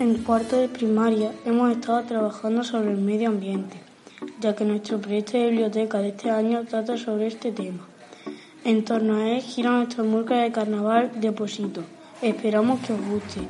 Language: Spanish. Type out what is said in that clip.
En cuarto de primaria hemos estado trabajando sobre el medio ambiente, ya que nuestro proyecto de biblioteca de este año trata sobre este tema. En torno a él gira nuestro murca de carnaval de Posito. Esperamos que os guste.